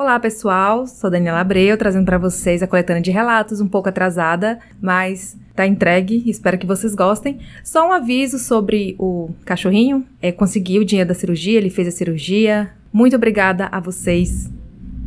Olá, pessoal. Sou Daniela Abreu, trazendo para vocês a coletânea de relatos, um pouco atrasada, mas tá entregue. Espero que vocês gostem. Só um aviso sobre o cachorrinho. É, conseguiu o dinheiro da cirurgia, ele fez a cirurgia. Muito obrigada a vocês.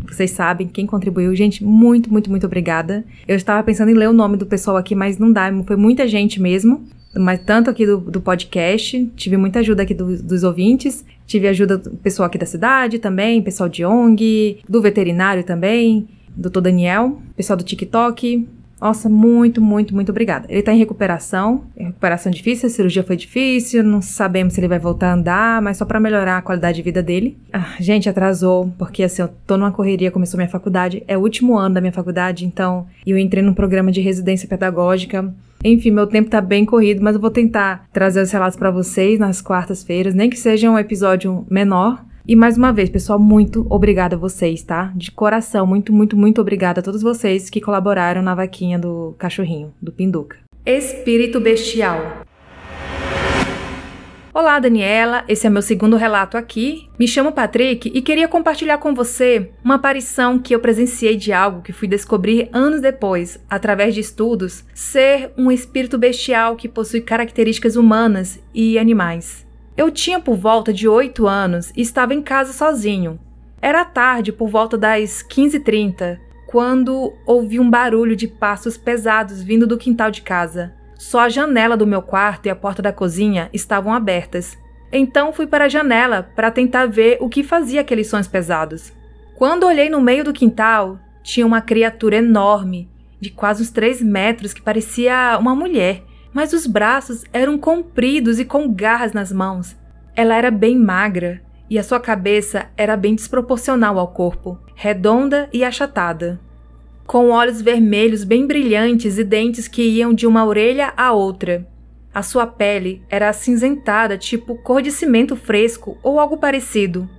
Vocês sabem quem contribuiu. Gente, muito, muito, muito obrigada. Eu estava pensando em ler o nome do pessoal aqui, mas não dá. Foi muita gente mesmo mas tanto aqui do, do podcast, tive muita ajuda aqui do, dos ouvintes, tive ajuda do pessoal aqui da cidade também, pessoal de ONG, do veterinário também, doutor Daniel, pessoal do TikTok. Nossa, muito, muito, muito obrigada. Ele tá em recuperação, recuperação difícil, a cirurgia foi difícil, não sabemos se ele vai voltar a andar, mas só para melhorar a qualidade de vida dele. Ah, gente, atrasou, porque assim, eu tô numa correria, começou minha faculdade, é o último ano da minha faculdade, então eu entrei num programa de residência pedagógica enfim, meu tempo tá bem corrido, mas eu vou tentar trazer os relatos para vocês nas quartas-feiras, nem que seja um episódio menor. E mais uma vez, pessoal, muito obrigada a vocês, tá? De coração, muito, muito, muito obrigada a todos vocês que colaboraram na vaquinha do cachorrinho, do Pinduca. Espírito Bestial. Olá, Daniela. Esse é meu segundo relato aqui. Me chamo Patrick e queria compartilhar com você uma aparição que eu presenciei de algo que fui descobrir anos depois, através de estudos, ser um espírito bestial que possui características humanas e animais. Eu tinha por volta de 8 anos e estava em casa sozinho. Era tarde, por volta das 15h30, quando ouvi um barulho de passos pesados vindo do quintal de casa. Só a janela do meu quarto e a porta da cozinha estavam abertas. Então fui para a janela para tentar ver o que fazia aqueles sons pesados. Quando olhei no meio do quintal, tinha uma criatura enorme, de quase uns 3 metros, que parecia uma mulher, mas os braços eram compridos e com garras nas mãos. Ela era bem magra e a sua cabeça era bem desproporcional ao corpo, redonda e achatada com olhos vermelhos bem brilhantes e dentes que iam de uma orelha à outra. A sua pele era acinzentada, tipo cor de cimento fresco ou algo parecido.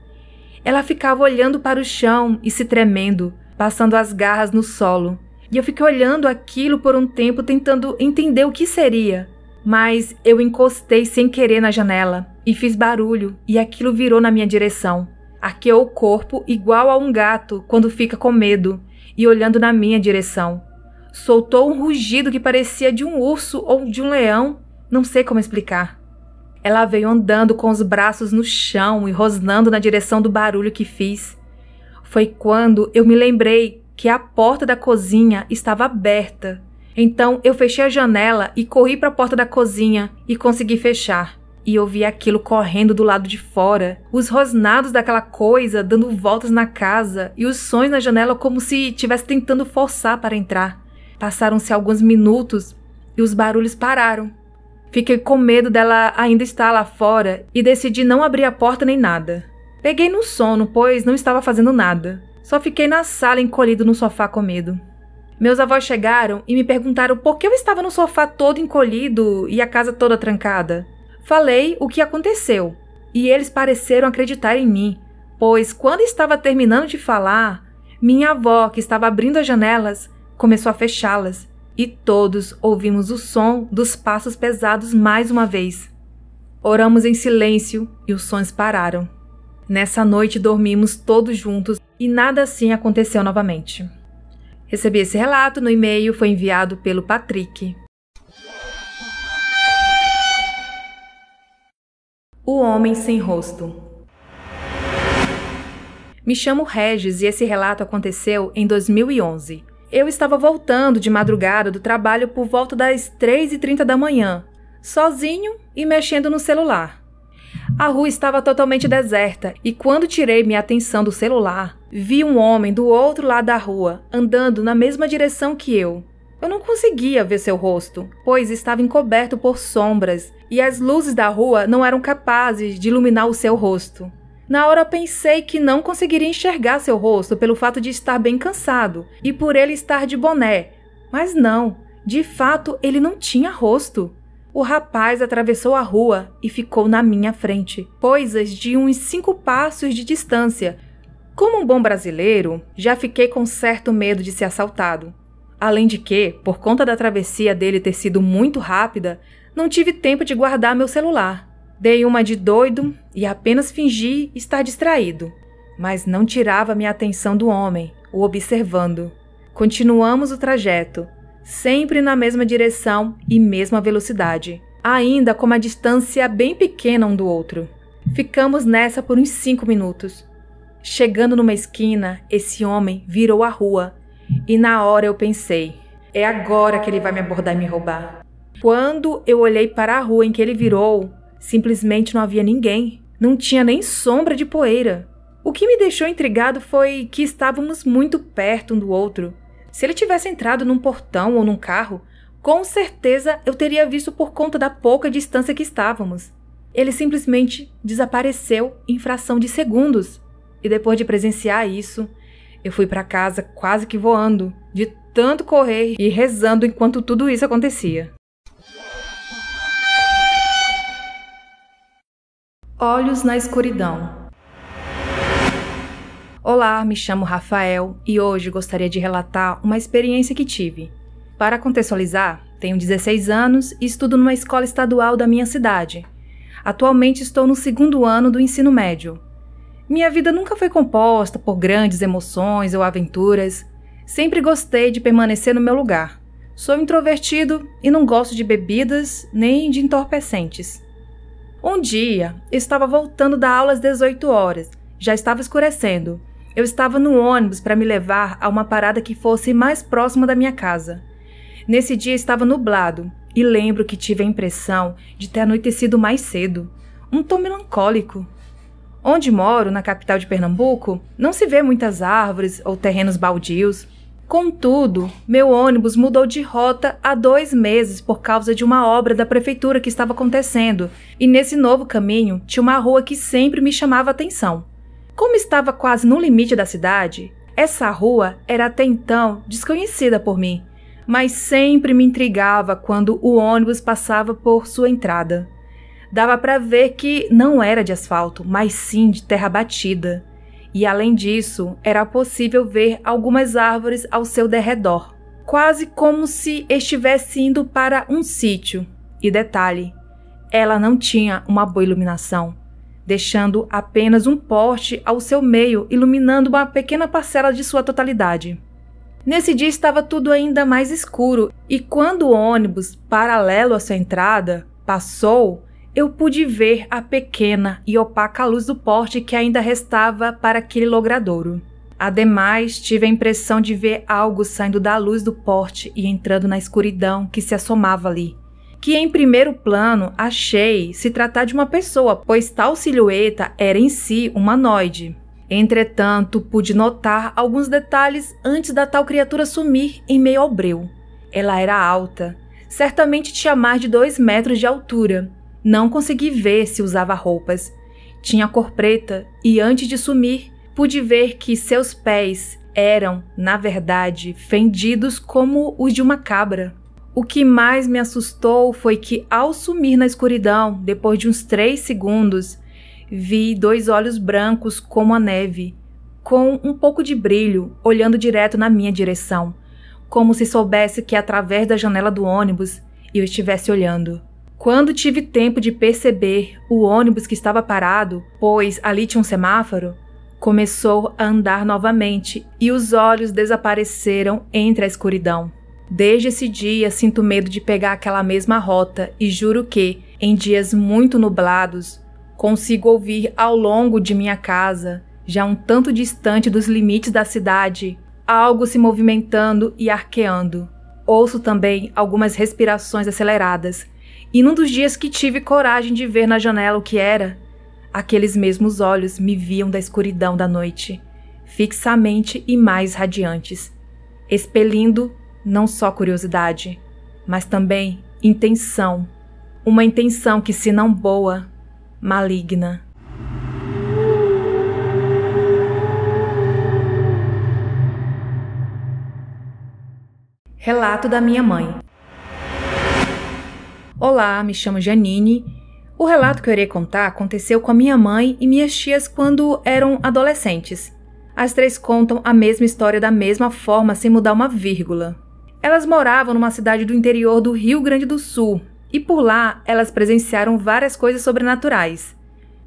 Ela ficava olhando para o chão e se tremendo, passando as garras no solo. E eu fiquei olhando aquilo por um tempo tentando entender o que seria. Mas eu encostei sem querer na janela e fiz barulho e aquilo virou na minha direção. Arqueou o corpo igual a um gato quando fica com medo e olhando na minha direção. Soltou um rugido que parecia de um urso ou de um leão, não sei como explicar. Ela veio andando com os braços no chão e rosnando na direção do barulho que fiz. Foi quando eu me lembrei que a porta da cozinha estava aberta. Então eu fechei a janela e corri para a porta da cozinha e consegui fechar e eu vi aquilo correndo do lado de fora, os rosnados daquela coisa dando voltas na casa e os sons na janela como se estivesse tentando forçar para entrar. Passaram-se alguns minutos e os barulhos pararam. Fiquei com medo dela ainda estar lá fora e decidi não abrir a porta nem nada. Peguei no sono, pois não estava fazendo nada. Só fiquei na sala encolhido no sofá com medo. Meus avós chegaram e me perguntaram por que eu estava no sofá todo encolhido e a casa toda trancada. Falei o que aconteceu e eles pareceram acreditar em mim, pois quando estava terminando de falar, minha avó, que estava abrindo as janelas, começou a fechá-las e todos ouvimos o som dos passos pesados mais uma vez. Oramos em silêncio e os sons pararam. Nessa noite dormimos todos juntos e nada assim aconteceu novamente. Recebi esse relato no e-mail, foi enviado pelo Patrick. O Homem Sem Rosto. Me chamo Regis e esse relato aconteceu em 2011. Eu estava voltando de madrugada do trabalho por volta das 3h30 da manhã, sozinho e mexendo no celular. A rua estava totalmente deserta e quando tirei minha atenção do celular, vi um homem do outro lado da rua, andando na mesma direção que eu. Eu não conseguia ver seu rosto, pois estava encoberto por sombras e as luzes da rua não eram capazes de iluminar o seu rosto. Na hora pensei que não conseguiria enxergar seu rosto pelo fato de estar bem cansado e por ele estar de boné, mas não, de fato ele não tinha rosto. O rapaz atravessou a rua e ficou na minha frente, coisas de uns cinco passos de distância. Como um bom brasileiro, já fiquei com certo medo de ser assaltado. Além de que, por conta da travessia dele ter sido muito rápida, não tive tempo de guardar meu celular. Dei uma de doido e apenas fingi estar distraído. mas não tirava minha atenção do homem, o observando. Continuamos o trajeto, sempre na mesma direção e mesma velocidade, ainda com uma distância bem pequena um do outro. Ficamos nessa por uns cinco minutos. Chegando numa esquina, esse homem virou a rua e na hora eu pensei: é agora que ele vai me abordar e me roubar. Quando eu olhei para a rua em que ele virou, simplesmente não havia ninguém. Não tinha nem sombra de poeira. O que me deixou intrigado foi que estávamos muito perto um do outro. Se ele tivesse entrado num portão ou num carro, com certeza eu teria visto por conta da pouca distância que estávamos. Ele simplesmente desapareceu em fração de segundos. E depois de presenciar isso, eu fui para casa quase que voando, de tanto correr e rezando enquanto tudo isso acontecia. Olhos na escuridão. Olá, me chamo Rafael e hoje gostaria de relatar uma experiência que tive. Para contextualizar, tenho 16 anos e estudo numa escola estadual da minha cidade. Atualmente estou no segundo ano do ensino médio. Minha vida nunca foi composta por grandes emoções ou aventuras. Sempre gostei de permanecer no meu lugar. Sou introvertido e não gosto de bebidas nem de entorpecentes. Um dia, estava voltando da aula às 18 horas. Já estava escurecendo eu estava no ônibus para me levar a uma parada que fosse mais próxima da minha casa. Nesse dia estava nublado e lembro que tive a impressão de ter anoitecido mais cedo. Um tom melancólico. Onde moro, na capital de Pernambuco, não se vê muitas árvores ou terrenos baldios. Contudo, meu ônibus mudou de rota há dois meses por causa de uma obra da prefeitura que estava acontecendo, e nesse novo caminho tinha uma rua que sempre me chamava atenção. Como estava quase no limite da cidade, essa rua era até então desconhecida por mim, mas sempre me intrigava quando o ônibus passava por sua entrada. Dava para ver que não era de asfalto, mas sim de terra batida. E além disso, era possível ver algumas árvores ao seu derredor, quase como se estivesse indo para um sítio. E detalhe, ela não tinha uma boa iluminação deixando apenas um poste ao seu meio, iluminando uma pequena parcela de sua totalidade. Nesse dia estava tudo ainda mais escuro, e quando o ônibus, paralelo à sua entrada, passou, eu pude ver a pequena e opaca luz do porte que ainda restava para aquele logradouro. Ademais, tive a impressão de ver algo saindo da luz do porte e entrando na escuridão que se assomava ali que em primeiro plano achei se tratar de uma pessoa, pois tal silhueta era em si humanoide. Entretanto, pude notar alguns detalhes antes da tal criatura sumir em meio ao breu. Ela era alta, certamente tinha mais de dois metros de altura. Não consegui ver se usava roupas. Tinha cor preta e antes de sumir, pude ver que seus pés eram, na verdade, fendidos como os de uma cabra. O que mais me assustou foi que, ao sumir na escuridão, depois de uns três segundos, vi dois olhos brancos como a neve, com um pouco de brilho, olhando direto na minha direção, como se soubesse que através da janela do ônibus eu estivesse olhando. Quando tive tempo de perceber o ônibus que estava parado, pois ali tinha um semáforo, começou a andar novamente e os olhos desapareceram entre a escuridão. Desde esse dia sinto medo de pegar aquela mesma rota e juro que, em dias muito nublados, consigo ouvir ao longo de minha casa, já um tanto distante dos limites da cidade, algo se movimentando e arqueando. Ouço também algumas respirações aceleradas, e num dos dias que tive coragem de ver na janela o que era, aqueles mesmos olhos me viam da escuridão da noite, fixamente e mais radiantes, expelindo não só curiosidade, mas também intenção. Uma intenção que, se não boa, maligna. Relato da minha mãe. Olá, me chamo Janine. O relato que eu irei contar aconteceu com a minha mãe e minhas tias quando eram adolescentes. As três contam a mesma história da mesma forma, sem mudar uma vírgula. Elas moravam numa cidade do interior do Rio Grande do Sul e por lá elas presenciaram várias coisas sobrenaturais.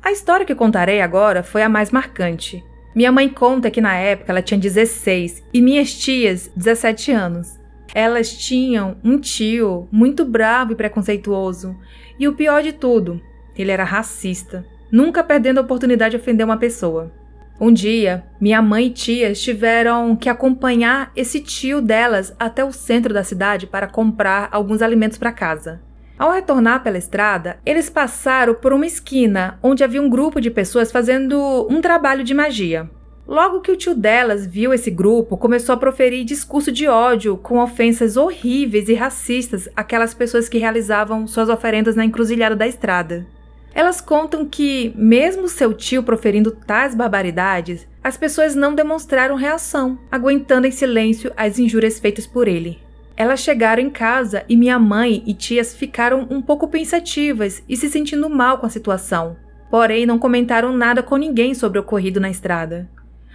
A história que contarei agora foi a mais marcante. Minha mãe conta que na época ela tinha 16 e minhas tias 17 anos. Elas tinham um tio muito bravo e preconceituoso, e o pior de tudo, ele era racista, nunca perdendo a oportunidade de ofender uma pessoa. Um dia, minha mãe e tias tiveram que acompanhar esse tio delas até o centro da cidade para comprar alguns alimentos para casa. Ao retornar pela estrada, eles passaram por uma esquina onde havia um grupo de pessoas fazendo um trabalho de magia. Logo que o tio delas viu esse grupo, começou a proferir discurso de ódio com ofensas horríveis e racistas àquelas pessoas que realizavam suas oferendas na encruzilhada da estrada. Elas contam que, mesmo seu tio proferindo tais barbaridades, as pessoas não demonstraram reação, aguentando em silêncio as injúrias feitas por ele. Elas chegaram em casa e minha mãe e tias ficaram um pouco pensativas e se sentindo mal com a situação. Porém, não comentaram nada com ninguém sobre o ocorrido na estrada.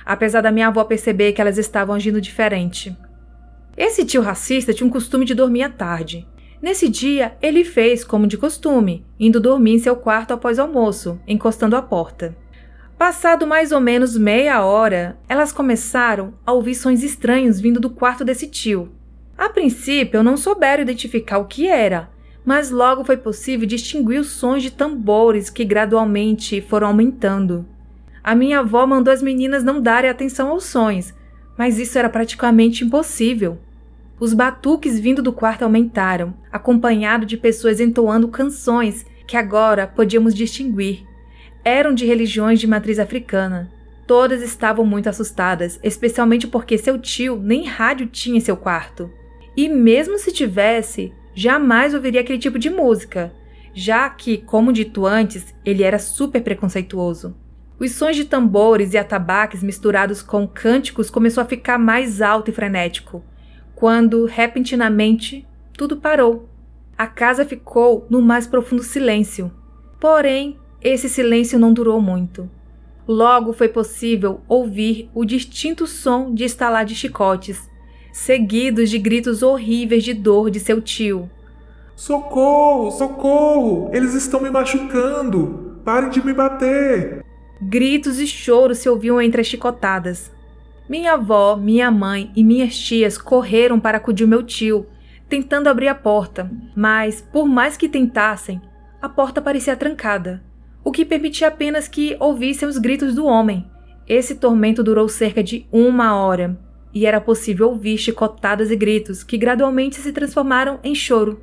Apesar da minha avó perceber que elas estavam agindo diferente. Esse tio racista tinha um costume de dormir à tarde. Nesse dia, ele fez como de costume, indo dormir em seu quarto após almoço, encostando a porta. Passado mais ou menos meia hora, elas começaram a ouvir sons estranhos vindo do quarto desse tio. A princípio, não souberam identificar o que era, mas logo foi possível distinguir os sons de tambores que gradualmente foram aumentando. A minha avó mandou as meninas não darem atenção aos sons, mas isso era praticamente impossível. Os batuques vindo do quarto aumentaram, acompanhado de pessoas entoando canções que agora podíamos distinguir. Eram de religiões de matriz africana. Todas estavam muito assustadas, especialmente porque seu tio nem rádio tinha em seu quarto. E mesmo se tivesse, jamais ouviria aquele tipo de música, já que, como dito antes, ele era super preconceituoso. Os sons de tambores e atabaques misturados com cânticos começou a ficar mais alto e frenético quando, repentinamente, tudo parou. A casa ficou no mais profundo silêncio. Porém, esse silêncio não durou muito. Logo foi possível ouvir o distinto som de estalar de chicotes, seguidos de gritos horríveis de dor de seu tio. Socorro! Socorro! Eles estão me machucando! Parem de me bater! Gritos e choros se ouviam entre as chicotadas. Minha avó, minha mãe e minhas tias correram para acudir meu tio, tentando abrir a porta, mas, por mais que tentassem, a porta parecia trancada, o que permitia apenas que ouvissem os gritos do homem. Esse tormento durou cerca de uma hora, e era possível ouvir chicotadas e gritos que gradualmente se transformaram em choro.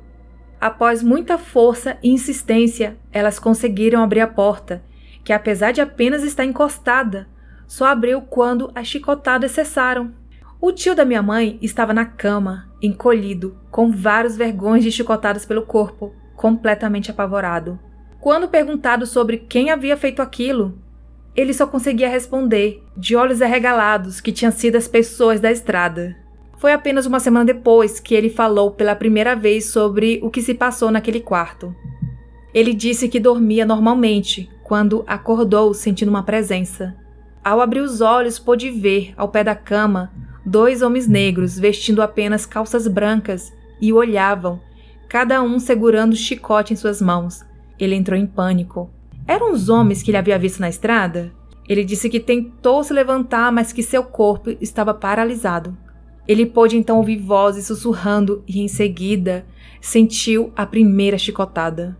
Após muita força e insistência, elas conseguiram abrir a porta, que apesar de apenas estar encostada, só abriu quando as chicotadas cessaram. O tio da minha mãe estava na cama, encolhido, com vários vergões de chicotadas pelo corpo, completamente apavorado. Quando perguntado sobre quem havia feito aquilo, ele só conseguia responder, de olhos arregalados, que tinham sido as pessoas da estrada. Foi apenas uma semana depois que ele falou pela primeira vez sobre o que se passou naquele quarto. Ele disse que dormia normalmente quando acordou sentindo uma presença. Ao abrir os olhos, pôde ver, ao pé da cama, dois homens negros vestindo apenas calças brancas e o olhavam, cada um segurando chicote em suas mãos. Ele entrou em pânico. Eram os homens que ele havia visto na estrada? Ele disse que tentou se levantar, mas que seu corpo estava paralisado. Ele pôde então ouvir vozes sussurrando e, em seguida, sentiu a primeira chicotada.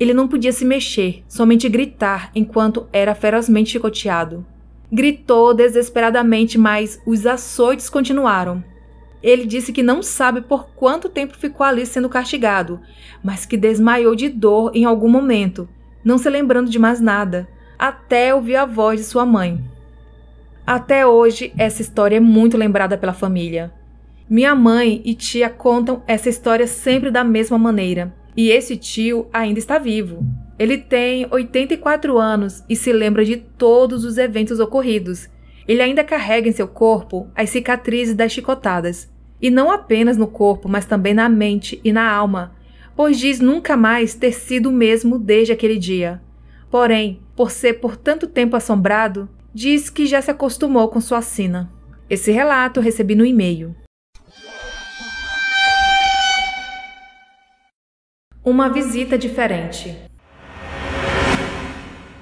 Ele não podia se mexer, somente gritar enquanto era ferozmente chicoteado. Gritou desesperadamente, mas os açoites continuaram. Ele disse que não sabe por quanto tempo ficou ali sendo castigado, mas que desmaiou de dor em algum momento, não se lembrando de mais nada, até ouvir a voz de sua mãe. Até hoje, essa história é muito lembrada pela família. Minha mãe e tia contam essa história sempre da mesma maneira, e esse tio ainda está vivo. Ele tem 84 anos e se lembra de todos os eventos ocorridos. Ele ainda carrega em seu corpo as cicatrizes das chicotadas. E não apenas no corpo, mas também na mente e na alma, pois diz nunca mais ter sido o mesmo desde aquele dia. Porém, por ser por tanto tempo assombrado, diz que já se acostumou com sua sina. Esse relato recebi no e-mail. Uma visita diferente.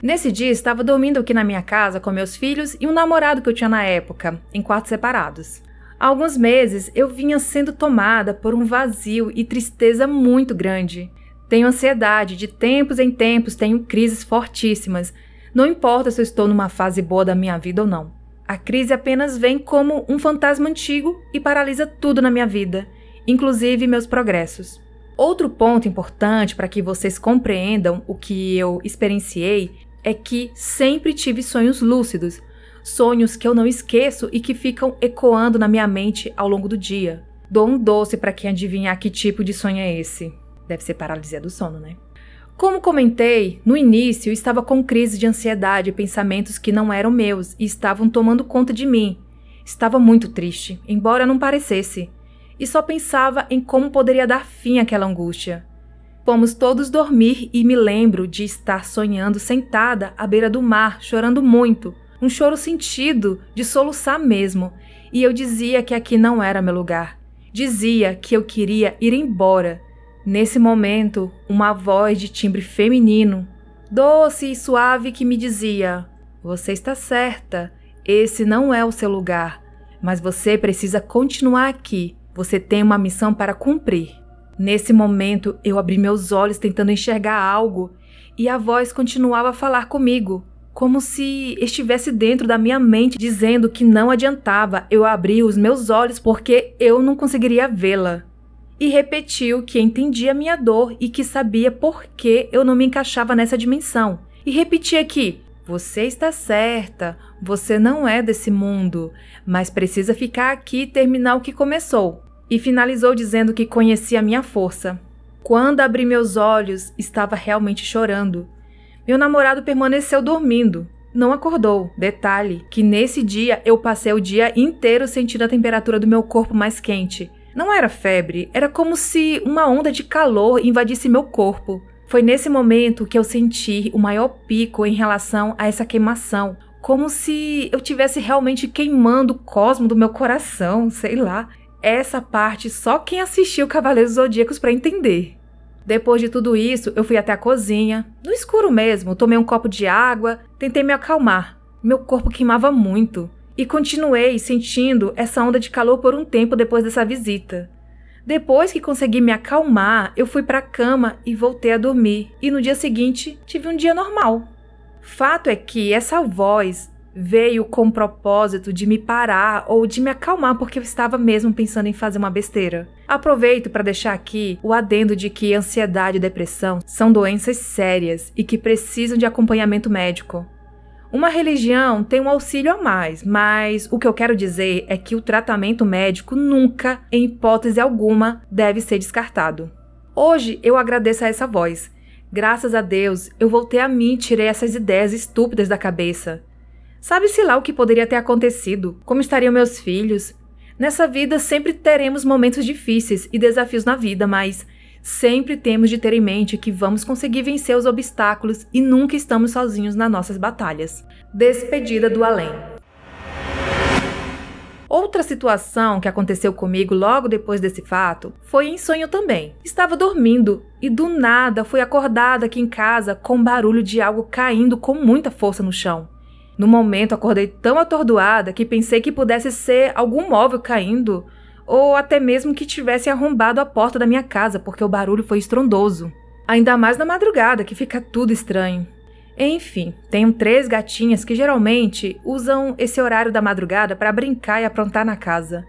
Nesse dia, estava dormindo aqui na minha casa com meus filhos e um namorado que eu tinha na época, em quartos separados. Há alguns meses eu vinha sendo tomada por um vazio e tristeza muito grande. Tenho ansiedade, de tempos em tempos tenho crises fortíssimas. Não importa se eu estou numa fase boa da minha vida ou não. A crise apenas vem como um fantasma antigo e paralisa tudo na minha vida, inclusive meus progressos. Outro ponto importante para que vocês compreendam o que eu experienciei é que sempre tive sonhos lúcidos, sonhos que eu não esqueço e que ficam ecoando na minha mente ao longo do dia. Dou um doce para quem adivinhar que tipo de sonho é esse. Deve ser paralisia do sono, né? Como comentei, no início estava com crise de ansiedade e pensamentos que não eram meus e estavam tomando conta de mim. Estava muito triste, embora não parecesse, e só pensava em como poderia dar fim àquela angústia. Fomos todos dormir e me lembro de estar sonhando sentada à beira do mar, chorando muito, um choro sentido, de soluçar mesmo, e eu dizia que aqui não era meu lugar. Dizia que eu queria ir embora. Nesse momento, uma voz de timbre feminino, doce e suave, que me dizia: Você está certa, esse não é o seu lugar, mas você precisa continuar aqui. Você tem uma missão para cumprir. Nesse momento, eu abri meus olhos tentando enxergar algo e a voz continuava a falar comigo, como se estivesse dentro da minha mente dizendo que não adiantava eu abrir os meus olhos porque eu não conseguiria vê-la. E repetiu que entendia minha dor e que sabia por que eu não me encaixava nessa dimensão. E repetia que você está certa, você não é desse mundo, mas precisa ficar aqui e terminar o que começou e finalizou dizendo que conhecia minha força. Quando abri meus olhos, estava realmente chorando. Meu namorado permaneceu dormindo. Não acordou. Detalhe: que nesse dia eu passei o dia inteiro sentindo a temperatura do meu corpo mais quente. Não era febre, era como se uma onda de calor invadisse meu corpo. Foi nesse momento que eu senti o maior pico em relação a essa queimação, como se eu tivesse realmente queimando o cosmo do meu coração, sei lá. Essa parte só quem assistiu Cavaleiros Zodíacos para entender. Depois de tudo isso, eu fui até a cozinha, no escuro mesmo, tomei um copo de água, tentei me acalmar. Meu corpo queimava muito e continuei sentindo essa onda de calor por um tempo depois dessa visita. Depois que consegui me acalmar, eu fui para a cama e voltei a dormir, e no dia seguinte tive um dia normal. Fato é que essa voz veio com o propósito de me parar ou de me acalmar porque eu estava mesmo pensando em fazer uma besteira. Aproveito para deixar aqui o adendo de que ansiedade e depressão são doenças sérias e que precisam de acompanhamento médico. Uma religião tem um auxílio a mais, mas o que eu quero dizer é que o tratamento médico nunca, em hipótese alguma, deve ser descartado. Hoje eu agradeço a essa voz. Graças a Deus, eu voltei a mim e tirei essas ideias estúpidas da cabeça. Sabe-se lá o que poderia ter acontecido, como estariam meus filhos. Nessa vida sempre teremos momentos difíceis e desafios na vida, mas sempre temos de ter em mente que vamos conseguir vencer os obstáculos e nunca estamos sozinhos nas nossas batalhas. Despedida do além. Outra situação que aconteceu comigo logo depois desse fato foi em sonho também. Estava dormindo e do nada fui acordada aqui em casa com barulho de algo caindo com muita força no chão. No momento, acordei tão atordoada que pensei que pudesse ser algum móvel caindo, ou até mesmo que tivesse arrombado a porta da minha casa, porque o barulho foi estrondoso. Ainda mais na madrugada, que fica tudo estranho. Enfim, tenho três gatinhas que geralmente usam esse horário da madrugada para brincar e aprontar na casa.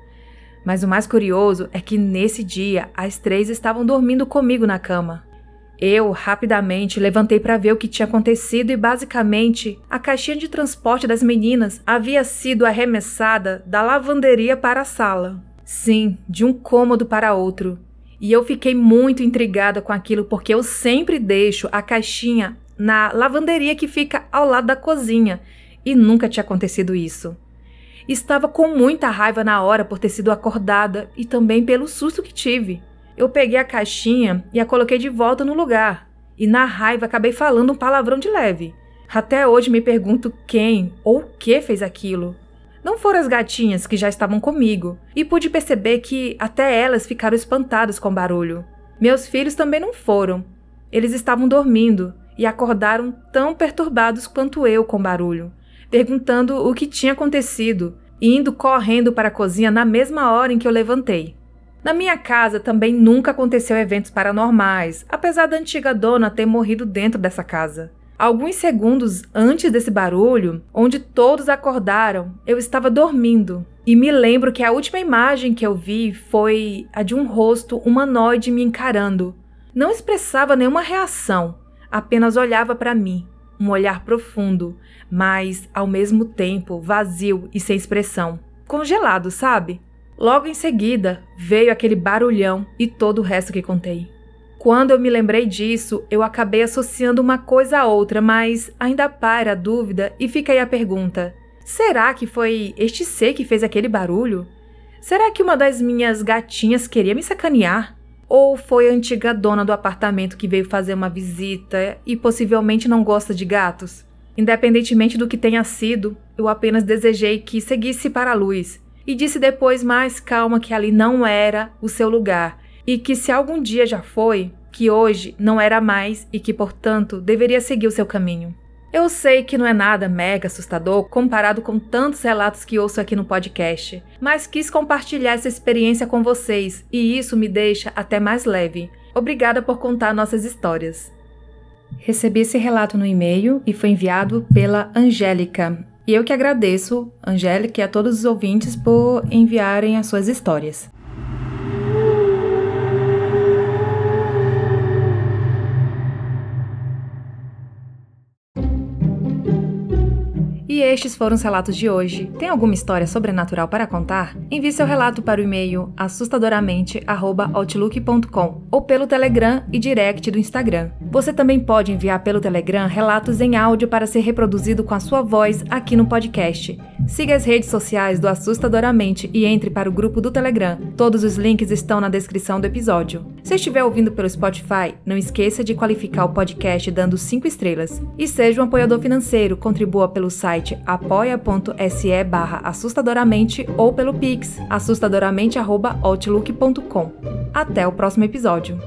Mas o mais curioso é que nesse dia as três estavam dormindo comigo na cama. Eu rapidamente levantei para ver o que tinha acontecido e basicamente a caixinha de transporte das meninas havia sido arremessada da lavanderia para a sala. Sim, de um cômodo para outro. E eu fiquei muito intrigada com aquilo porque eu sempre deixo a caixinha na lavanderia que fica ao lado da cozinha e nunca tinha acontecido isso. Estava com muita raiva na hora por ter sido acordada e também pelo susto que tive eu peguei a caixinha e a coloquei de volta no lugar. E na raiva acabei falando um palavrão de leve. Até hoje me pergunto quem ou o que fez aquilo. Não foram as gatinhas que já estavam comigo, e pude perceber que até elas ficaram espantadas com o barulho. Meus filhos também não foram. Eles estavam dormindo, e acordaram tão perturbados quanto eu com o barulho, perguntando o que tinha acontecido, indo correndo para a cozinha na mesma hora em que eu levantei. Na minha casa também nunca aconteceu eventos paranormais, apesar da antiga dona ter morrido dentro dessa casa. Alguns segundos antes desse barulho, onde todos acordaram, eu estava dormindo. E me lembro que a última imagem que eu vi foi a de um rosto humanoide me encarando. Não expressava nenhuma reação, apenas olhava para mim, um olhar profundo, mas ao mesmo tempo vazio e sem expressão. Congelado, sabe? Logo em seguida, veio aquele barulhão e todo o resto que contei. Quando eu me lembrei disso, eu acabei associando uma coisa a outra, mas ainda paira a dúvida e fica aí a pergunta: será que foi este ser que fez aquele barulho? Será que uma das minhas gatinhas queria me sacanear? Ou foi a antiga dona do apartamento que veio fazer uma visita e possivelmente não gosta de gatos? Independentemente do que tenha sido, eu apenas desejei que seguisse para a luz e disse depois mais calma que ali não era o seu lugar e que se algum dia já foi, que hoje não era mais e que, portanto, deveria seguir o seu caminho. Eu sei que não é nada mega assustador comparado com tantos relatos que ouço aqui no podcast, mas quis compartilhar essa experiência com vocês e isso me deixa até mais leve. Obrigada por contar nossas histórias. Recebi esse relato no e-mail e foi enviado pela Angélica. E eu que agradeço, Angélica, e a todos os ouvintes por enviarem as suas histórias. E estes foram os relatos de hoje. Tem alguma história sobrenatural para contar? Envie seu relato para o e-mail assustadoramente@outlook.com ou pelo Telegram e direct do Instagram. Você também pode enviar pelo Telegram relatos em áudio para ser reproduzido com a sua voz aqui no podcast. Siga as redes sociais do Assustadoramente e entre para o grupo do Telegram. Todos os links estão na descrição do episódio. Se estiver ouvindo pelo Spotify, não esqueça de qualificar o podcast dando 5 estrelas. E seja um apoiador financeiro, contribua pelo site site apoia.se barra assustadoramente ou pelo pix assustadoramente.outlook.com. Até o próximo episódio.